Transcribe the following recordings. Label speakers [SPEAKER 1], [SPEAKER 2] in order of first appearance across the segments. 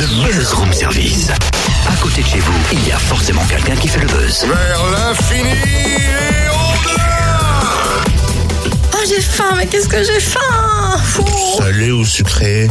[SPEAKER 1] Le Buzz Room Service. À côté de chez vous, il y a forcément quelqu'un qui fait le buzz.
[SPEAKER 2] Vers l'infini et au-delà
[SPEAKER 3] Oh, j'ai faim, mais qu'est-ce que j'ai faim? Oh.
[SPEAKER 2] Salé ou sucré?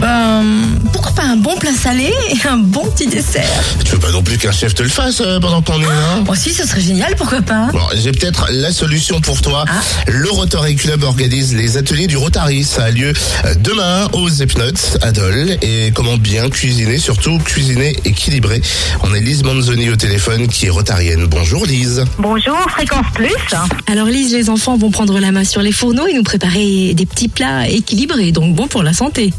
[SPEAKER 3] Ben, pourquoi pas un bon plat salé et un bon petit dessert?
[SPEAKER 2] Tu veux pas non plus qu'un chef te le fasse euh, pendant qu'on est là
[SPEAKER 3] Moi aussi, ce serait génial, pourquoi pas?
[SPEAKER 2] Bon, j'ai peut-être la solution pour toi.
[SPEAKER 3] Ah.
[SPEAKER 2] Le Rotary Club organise les ateliers du Rotary. Ça a lieu euh, demain aux Epnotes à Dole. Et comment bien cuisiner, surtout cuisiner équilibré. On a Lise Manzoni au téléphone qui est rotarienne. Bonjour Lise.
[SPEAKER 4] Bonjour, Fréquence Plus.
[SPEAKER 3] Alors Lise, les enfants vont prendre la main sur les fourneaux et nous préparer des petits plats équilibrés, donc bons pour la santé.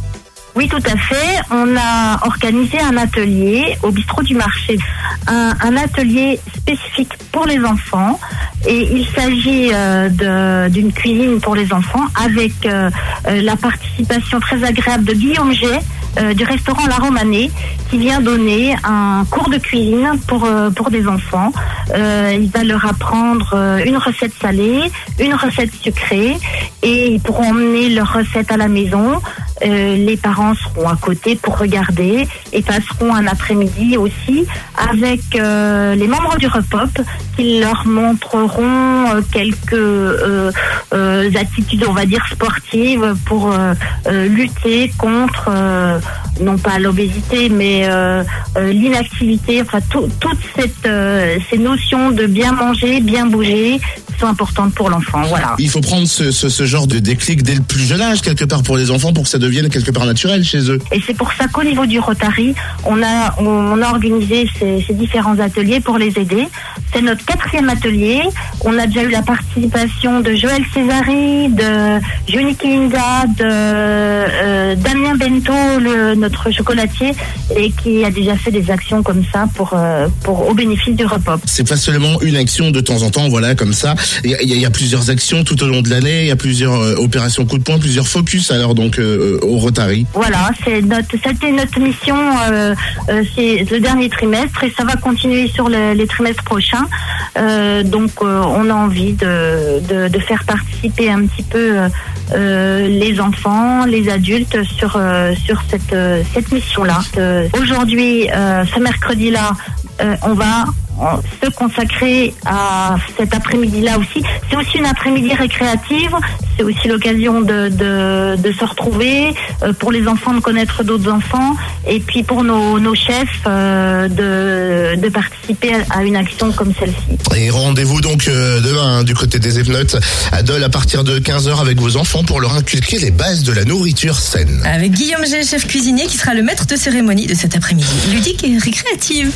[SPEAKER 4] Oui, tout à fait. On a organisé un atelier au bistrot du marché. Un, atelier spécifique pour les enfants. Et il s'agit euh, d'une cuisine pour les enfants avec euh, euh, la participation très agréable de Guillaume Gay euh, du restaurant La Romanée qui vient donner un cours de cuisine pour, pour des enfants. Euh, il va leur apprendre une recette salée, une recette sucrée et ils pourront emmener leur recette à la maison. Euh, les parents seront à côté pour regarder et passeront un après-midi aussi avec euh, les membres du Repop qui leur montreront euh, quelques attitudes, on va dire, sportives pour lutter contre, non pas l'obésité, mais l'inactivité, enfin tout- toutes cette, ces notions de bien manger, bien bouger sont importantes pour l'enfant. Voilà.
[SPEAKER 2] Il faut prendre ce, ce- ce genre de déclic dès le plus jeune âge, quelque part pour les enfants, pour que ça devienne quelque part naturel chez eux.
[SPEAKER 4] Et c'est pour ça qu'au niveau du Rotary, on a, on a organisé ces, ces différents ateliers pour les aider. C'est notre quatrième atelier. On a déjà eu la participation de Joël Césari, de Johnny Kinda, de euh, Damien Bento, le, notre chocolatier, et qui a déjà fait des actions comme ça pour, euh, pour au bénéfice du Repop.
[SPEAKER 2] C'est pas seulement une action de temps en temps, voilà, comme ça. Il y a, y y plusieurs actions tout au long de l'année. Il y a plusieurs euh, opérations coup de poing, plusieurs focus alors donc au Rotary.
[SPEAKER 4] Voilà, c'est notre, c'était notre mission, euh, euh, c'est le dernier trimestre et ça va continuer sur le- les trimestres prochains. Euh, donc, on a envie de, de, de faire participer un petit peu les enfants, les adultes sur sur cette cette mission-là. Aujourd'hui, ce mercredi-là, on va se consacrer à cet après-midi-là aussi. C'est aussi une après-midi récréative. C'est aussi l'occasion de, de, de se retrouver, euh, pour les enfants de connaître d'autres enfants, et puis pour nos, nos chefs euh, de, de participer à, une action comme celle-ci.
[SPEAKER 2] Et rendez-vous donc euh, demain hein, du côté des Epnotes à Dole à partir de 15h avec vos enfants pour leur inculquer les bases de la nourriture saine.
[SPEAKER 3] Avec Guillaume G, chef cuisinier, qui sera le maître de cérémonie de cet après-midi, ludique et récréative.